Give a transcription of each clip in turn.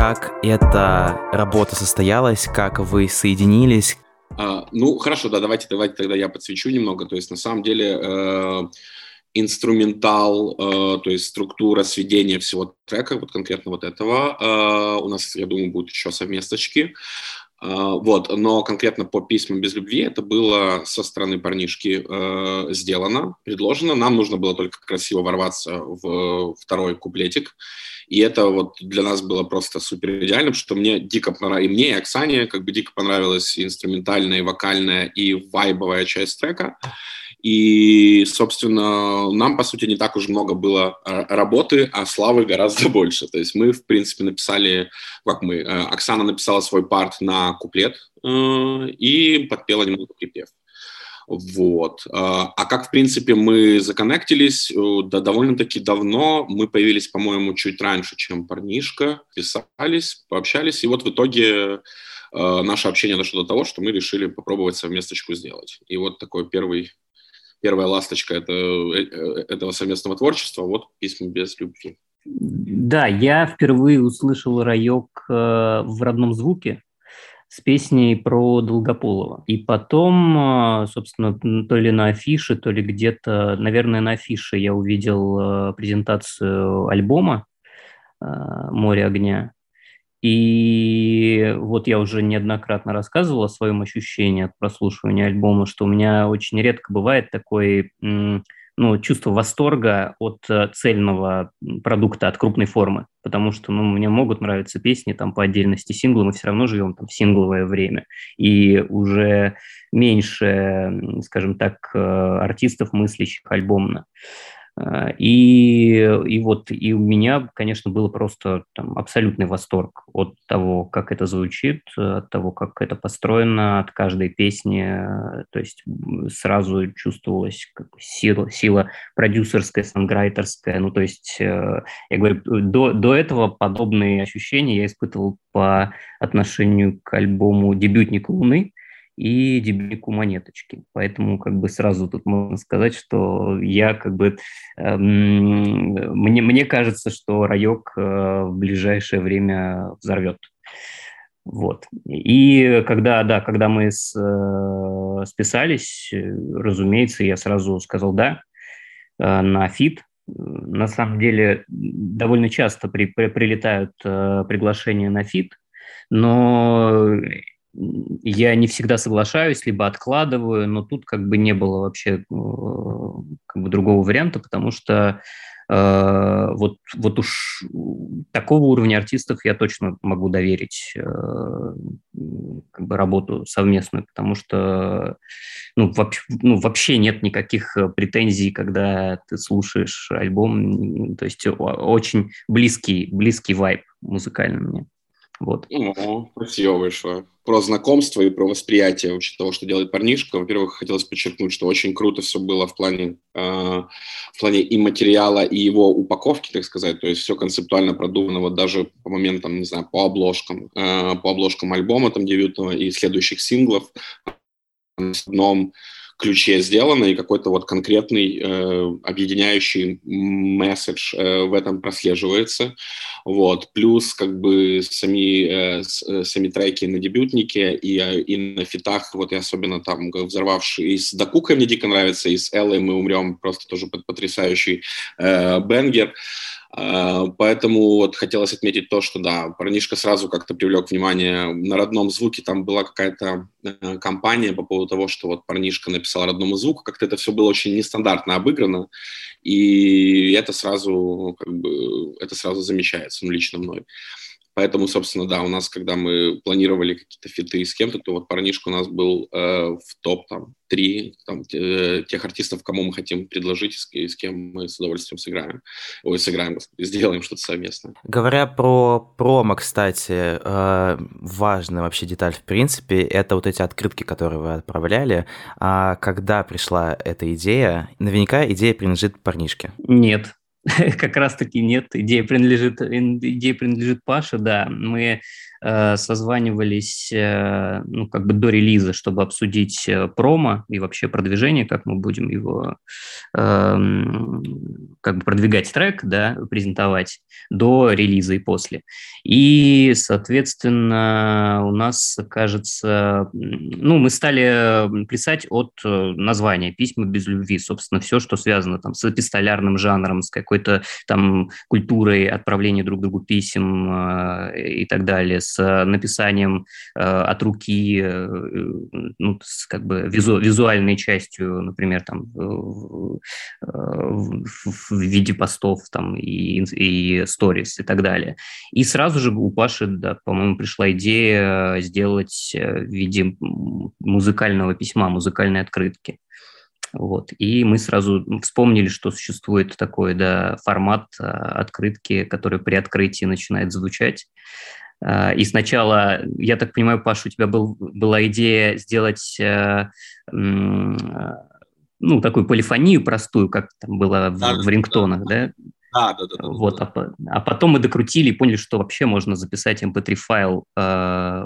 как эта работа состоялась, как вы соединились? А, ну, хорошо, да, давайте, давайте тогда я подсвечу немного. То есть, на самом деле, э, инструментал, э, то есть структура сведения всего трека, вот конкретно вот этого, э, у нас, я думаю, будут еще совместочки. Uh, вот, но конкретно по письмам без любви это было со стороны парнишки uh, сделано, предложено. Нам нужно было только красиво ворваться в второй куплетик. И это вот для нас было просто супер идеально, что мне дико понравилось, и мне, и Оксане как бы дико понравилась и инструментальная, и вокальная, и вайбовая часть трека. И, собственно, нам, по сути, не так уж много было а, работы, а славы гораздо больше. То есть мы, в принципе, написали, как мы, э, Оксана написала свой парт на куплет э, и подпела немного припев. Вот. А, как, в принципе, мы законнектились, э, да, довольно-таки давно. Мы появились, по-моему, чуть раньше, чем парнишка. Писались, пообщались. И вот в итоге э, наше общение дошло до того, что мы решили попробовать совместочку сделать. И вот такой первый, первая ласточка это, э, этого совместного творчества, вот «Письма без любви». Да, я впервые услышал райок в родном звуке, с песней про Долгополова. И потом, собственно, то ли на афише, то ли где-то, наверное, на афише я увидел презентацию альбома «Море огня». И вот я уже неоднократно рассказывал о своем ощущении от прослушивания альбома, что у меня очень редко бывает такой ну, чувство восторга от э, цельного продукта, от крупной формы, потому что ну, мне могут нравиться песни там по отдельности сингла, мы все равно живем там в сингловое время, и уже меньше, скажем так, э, артистов, мыслящих альбомно. А, и, и вот и у меня, конечно, было просто там, абсолютный восторг от того, как это звучит, от того, как это построено, от каждой песни. То есть сразу чувствовалась как сила, сила продюсерская, санграйтерская. Ну, то есть, э, я говорю, до, до этого подобные ощущения я испытывал по отношению к альбому «Дебютник Луны», и дебютнику монеточки. Поэтому как бы сразу тут можно сказать, что я как бы... Э, мне, мне кажется, что Раёк э, в ближайшее время взорвет. Вот. И когда, да, когда мы с, э, списались, разумеется, я сразу сказал «да» э, на фит. На самом деле довольно часто при, при, прилетают э, приглашения на фит, но я не всегда соглашаюсь, либо откладываю, но тут как бы не было вообще э, как бы другого варианта, потому что э, вот, вот уж такого уровня артистов я точно могу доверить э, как бы работу совместную, потому что ну, вообще, ну, вообще нет никаких претензий, когда ты слушаешь альбом, то есть очень близкий, близкий вайб музыкальный мне. Вот. О, спасибо большое. Про знакомство и про восприятие вообще того, что делает парнишка. Во-первых, хотелось подчеркнуть, что очень круто все было в плане, э, в плане и материала, и его упаковки, так сказать. То есть все концептуально продумано, вот даже по моментам, не знаю, по обложкам, э, по обложкам альбома там дебютного и следующих синглов. В одном ключе сделано, и какой-то вот конкретный э, объединяющий месседж э, в этом прослеживается. Вот. Плюс как бы сами, э, э сами треки на дебютнике и, э, и на фитах, вот и особенно там взорвавший, и с Дакукой мне дико нравится, и с Эллой мы умрем, просто тоже потрясающий э, бенгер. Поэтому вот хотелось отметить то, что да, парнишка сразу как-то привлек внимание на родном звуке. Там была какая-то э, компания по поводу того, что вот парнишка написал родному звуку. Как-то это все было очень нестандартно обыграно. И это сразу, как бы, это сразу замечается, ну, лично мной. Поэтому, собственно, да, у нас, когда мы планировали какие-то фиты с кем-то, то вот парнишка у нас был э, в топ там три там, э, тех артистов, кому мы хотим предложить, с, с кем мы с удовольствием сыграем. Ой, сыграем, сделаем что-то совместное. Говоря про промо, кстати, э, важная вообще деталь в принципе, это вот эти открытки, которые вы отправляли. А когда пришла эта идея? Наверняка идея принадлежит парнишке. Нет, как раз-таки нет, идея принадлежит, идея принадлежит Паше, да. Мы э, созванивались, э, ну, как бы до релиза, чтобы обсудить э, промо и вообще продвижение, как мы будем его э, как бы продвигать трек, да, презентовать до релиза и после. И, соответственно, у нас, кажется, ну, мы стали плясать от э, названия «Письма без любви». Собственно, все, что связано там с эпистолярным жанром, с какой-то там культурой отправления друг другу писем э, и так далее, с написанием э, от руки, ну, с как бы визу, визуальной частью, например, там в, в, виде постов там и, и сторис и так далее. И сразу же у Паши, да, по-моему, пришла идея сделать в виде музыкального письма, музыкальной открытки. Вот. И мы сразу вспомнили, что существует такой да, формат а, открытки, который при открытии начинает звучать. А, и сначала, я так понимаю, Паша, у тебя был, была идея сделать э, ну, такую полифонию простую, как там было да, в, в рингтонах, да? да? Да, да, да. Вот, да. А, а потом мы докрутили и поняли, что вообще можно записать mp3-файл э,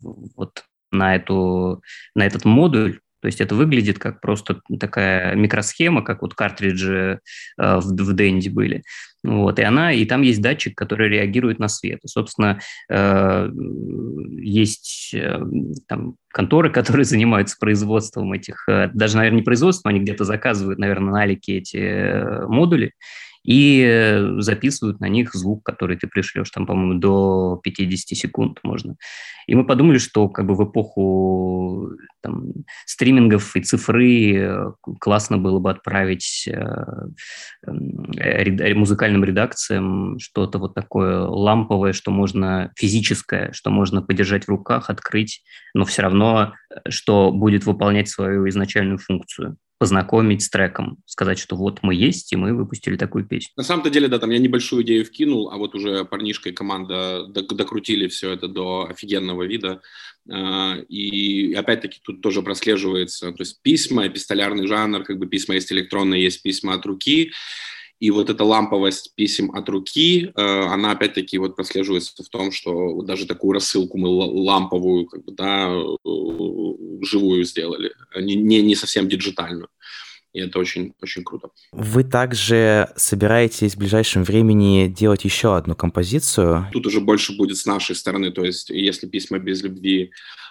вот на, эту, на этот модуль, то есть это выглядит как просто такая микросхема, как вот картриджи э, в, в Денди были. Вот, и она, и там есть датчик, который реагирует на свет. И, собственно, э, есть э, там конторы, которые занимаются производством этих, э, даже, наверное, не производством, они где-то заказывают, наверное, на Алике эти э, модули, и э, записывают на них звук, который ты пришлешь, там, по-моему, до 50 секунд можно. И мы подумали, что как бы в эпоху там, стримингов и цифры э, классно было бы отправить э, э, музыкальным редакциям что-то вот такое ламповое, что можно физическое, что можно подержать в руках, открыть, но все равно, что будет выполнять свою изначальную функцию познакомить с треком, сказать, что вот мы есть, и мы выпустили такую песню. На самом-то деле, да, там я небольшую идею вкинул, а вот уже парнишка и команда докрутили все это до офигенного вида. А, и опять-таки тут тоже прослеживается, то есть письма, эпистолярный жанр, как бы письма есть электронные, есть письма от руки, и вот эта ламповость писем от руки, э, она опять-таки вот прослеживается в том, что даже такую рассылку мы ламповую, как бы, да, э, живую сделали, не, не совсем диджитальную. И это очень, очень круто. Вы также собираетесь в ближайшем времени делать еще одну композицию? Тут уже больше будет с нашей стороны. То есть, если письма без любви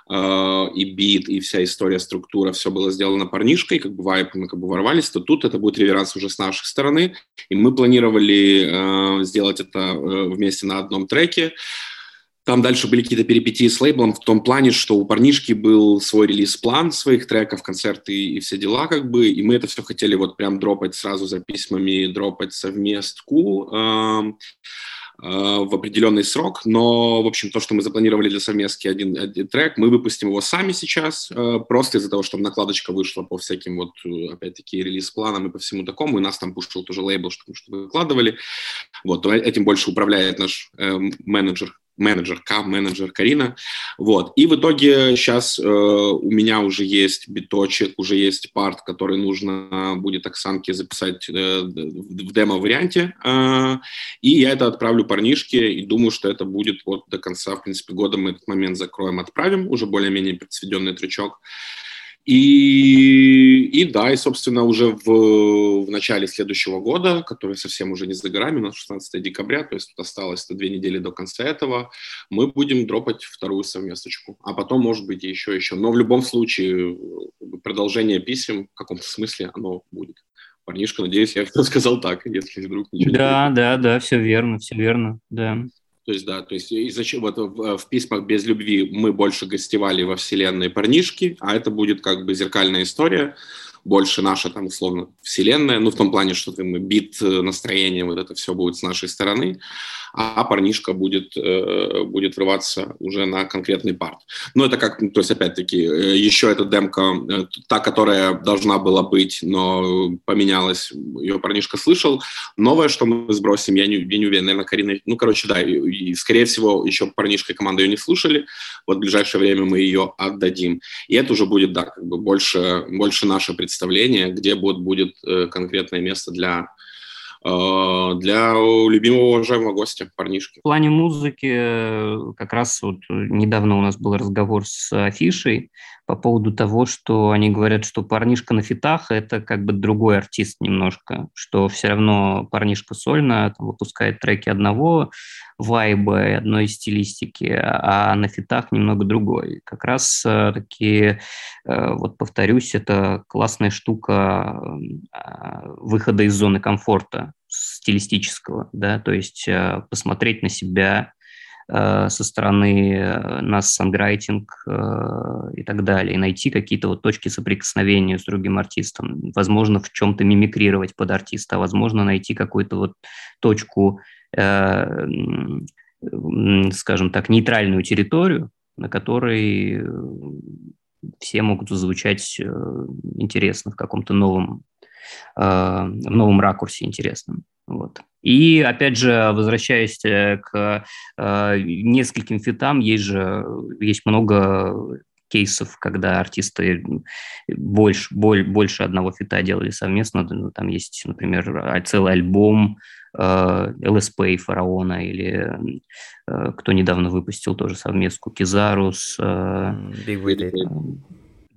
Э, и бит, и вся история, структура, все было сделано парнишкой, как бы вайп, мы как бы ворвались, то тут это будет реверанс уже с нашей стороны, и мы планировали э, сделать это э, вместе на одном треке, там дальше были какие-то перипетии с лейблом в том плане, что у парнишки был свой релиз-план своих треков, концерты и все дела как бы, и мы это все хотели вот прям дропать сразу за письмами, дропать совместку. Э, Э, в определенный срок, но, в общем, то, что мы запланировали для совместки один, один трек, мы выпустим его сами сейчас, э, просто из-за того, что накладочка вышла по всяким вот, э, опять-таки, релиз-планам и по всему такому, и нас там пушил тоже лейбл, чтобы, чтобы выкладывали. Вот, этим больше управляет наш э, менеджер менеджер, К-менеджер Карина. Вот. И в итоге сейчас э, у меня уже есть биточек, уже есть парт, который нужно будет Оксанке записать э, в демо-варианте. Э, и я это отправлю парнишке, и думаю, что это будет вот до конца, в принципе, года мы этот момент закроем, отправим, уже более-менее предсведенный трючок. И, и да, и, собственно, уже в, в начале следующего года, который совсем уже не за горами, у нас 16 декабря, то есть тут осталось две недели до конца этого, мы будем дропать вторую совместочку. А потом, может быть, еще, еще. Но в любом случае продолжение писем в каком-то смысле оно будет. Парнишка, надеюсь, я сказал так, если вдруг ничего Да, не да, да, все верно, все верно, да. То есть, да, то есть и зачем вот в, в письмах без любви мы больше гостевали во вселенной парнишки, а это будет как бы зеркальная история, больше наша там условно вселенная, ну в том плане, что там бит э, настроение, вот это все будет с нашей стороны, а парнишка будет, э, будет врываться уже на конкретный парт. Ну, это как, то есть, опять-таки, э, еще эта демка, та, которая должна была быть, но поменялась, ее парнишка слышал. Новое, что мы сбросим, я не, я не уверен, наверное, Карина, ну, короче, да, и, и, скорее всего, еще парнишка и команда ее не слушали, вот в ближайшее время мы ее отдадим. И это уже будет, да, как бы больше, больше наше представление, где будет, будет конкретное место для э, для любимого уважаемого гостя, парнишки. В плане музыки э, как раз вот недавно у нас был разговор с Афишей по поводу того, что они говорят, что парнишка на фитах – это как бы другой артист немножко, что все равно парнишка сольно там, выпускает треки одного вайба, одной стилистики, а на фитах немного другой. Как раз э, такие, э, вот повторюсь, это классная штука э, выхода из зоны комфорта стилистического, да, то есть посмотреть на себя, со стороны нас санграйтинг и так далее, и найти какие-то вот точки соприкосновения с другим артистом, возможно, в чем-то мимикрировать под артиста, возможно, найти какую-то вот точку Э, скажем так, нейтральную территорию, на которой э, все могут звучать э, интересно в каком-то новом, в новом ракурсе интересном. Вот. И, опять же, возвращаясь к нескольким фитам, есть же есть много кейсов, когда артисты больше, боль, больше одного фита делали совместно. Ну, там есть, например, целый альбом Э, ЛСП и Фараона, или э, кто недавно выпустил тоже совместку Кизарус. Э, Big Willy.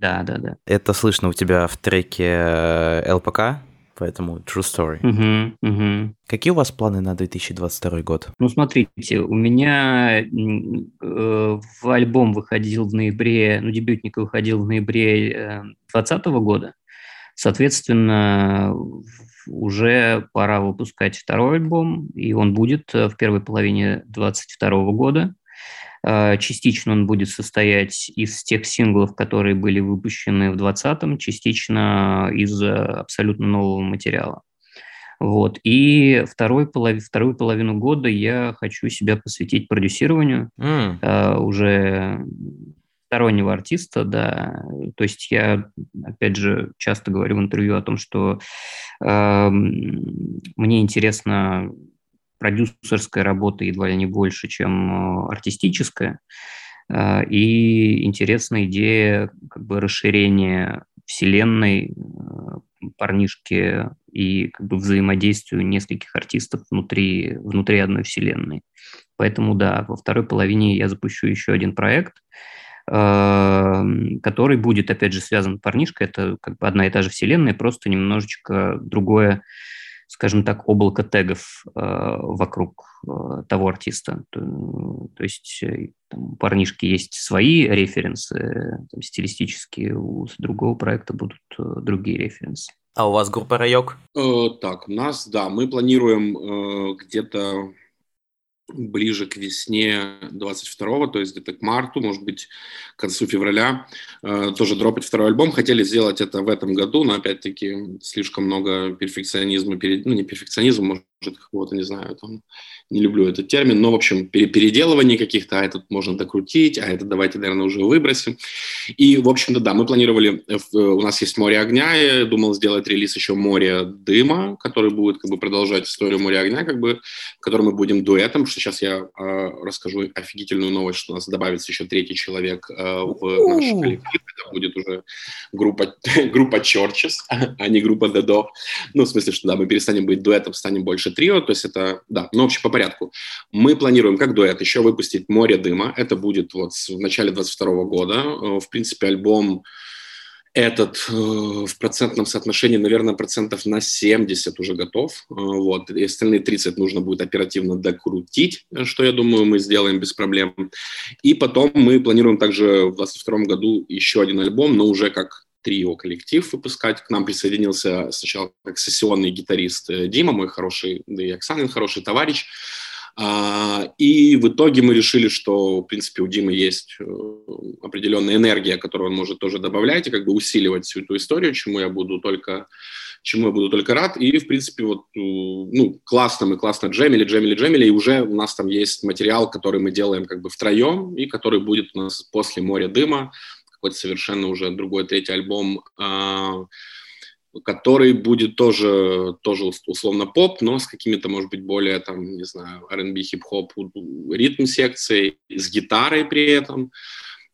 Да, да, да. Это слышно у тебя в треке ЛПК? Поэтому true story. Угу, угу. Какие у вас планы на 2022 год? Ну, смотрите, у меня э, в альбом выходил в ноябре, ну, дебютник выходил в ноябре 2020 года. Соответственно, уже пора выпускать второй альбом, и он будет э, в первой половине 2022 года. Э, частично он будет состоять из тех синглов, которые были выпущены в 2020, частично из э, абсолютно нового материала. Вот. И второй полов... вторую половину года я хочу себя посвятить продюсированию. Mm. уже стороннего артиста, да. То есть я, опять же, часто говорю в интервью о том, что э, мне интересна продюсерская работа едва ли не больше, чем э, артистическая. Э, и интересная идея как бы расширения вселенной э, парнишки и как бы взаимодействию нескольких артистов внутри, внутри одной вселенной. Поэтому да, во второй половине я запущу еще один проект – который будет, опять же, связан парнишка, это как бы одна и та же вселенная, просто немножечко другое, скажем так, облако тегов э, вокруг э, того артиста. То, то есть э, там, у парнишки есть свои референсы, там, стилистические, у другого проекта будут другие референсы. А у вас группа Райок? Э, так, у нас, да, мы планируем э, где-то ближе к весне 22-го, то есть где-то к марту, может быть, к концу февраля, э, тоже дропать второй альбом. Хотели сделать это в этом году, но опять-таки слишком много перфекционизма, перед, ну не перфекционизм, может какого-то, не знаю, там, не люблю этот термин, но, в общем, переделываний каких-то, а этот можно докрутить, а этот давайте, наверное, уже выбросим. И, в общем-то, да, мы планировали, э, у нас есть «Море огня», я думал сделать релиз еще «Море дыма», который будет как бы продолжать историю «Море огня», как бы, в котором мы будем дуэтом, что сейчас я э, расскажу офигительную новость, что у нас добавится еще третий человек э, в наш коллектив, это будет уже группа, группа Churches, а не группа Дедо. Ну, в смысле, что да, мы перестанем быть дуэтом, станем больше трио, то есть это, да, ну, в общем, по порядку. Мы планируем, как дуэт, еще выпустить «Море дыма». Это будет вот в начале 22 года. Э, в принципе, альбом этот э, в процентном соотношении, наверное, процентов на 70 уже готов. Э, вот. И остальные 30 нужно будет оперативно докрутить, что, я думаю, мы сделаем без проблем. И потом мы планируем также в 2022 году еще один альбом, но уже как трио коллектив выпускать. К нам присоединился сначала как сессионный гитарист э, Дима, мой хороший, да и Оксанин хороший товарищ. А, и в итоге мы решили, что, в принципе, у Димы есть э, определенная энергия, которую он может тоже добавлять и как бы усиливать всю эту историю, чему я буду только чему я буду только рад. И, в принципе, вот, э, ну, классно мы классно джемили, джемили, джемили, и уже у нас там есть материал, который мы делаем как бы втроем, и который будет у нас после «Моря дыма», какой-то совершенно уже другой третий альбом, а, который будет тоже, тоже условно поп, но с какими-то, может быть, более, там, не знаю, R&B, хип-хоп, ритм секцией, с гитарой при этом.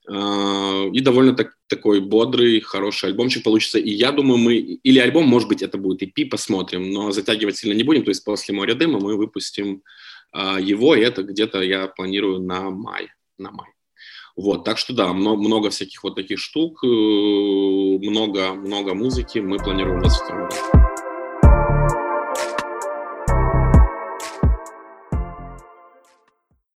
А, и довольно так, такой бодрый, хороший альбомчик получится. И я думаю, мы... Или альбом, может быть, это будет EP, посмотрим, но затягивать сильно не будем. То есть после «Моря дыма» мы выпустим а, его, и это где-то я планирую на май. На май. Вот, так что да, много, много всяких вот таких штук, э, много, много музыки мы планируем в 2022 году.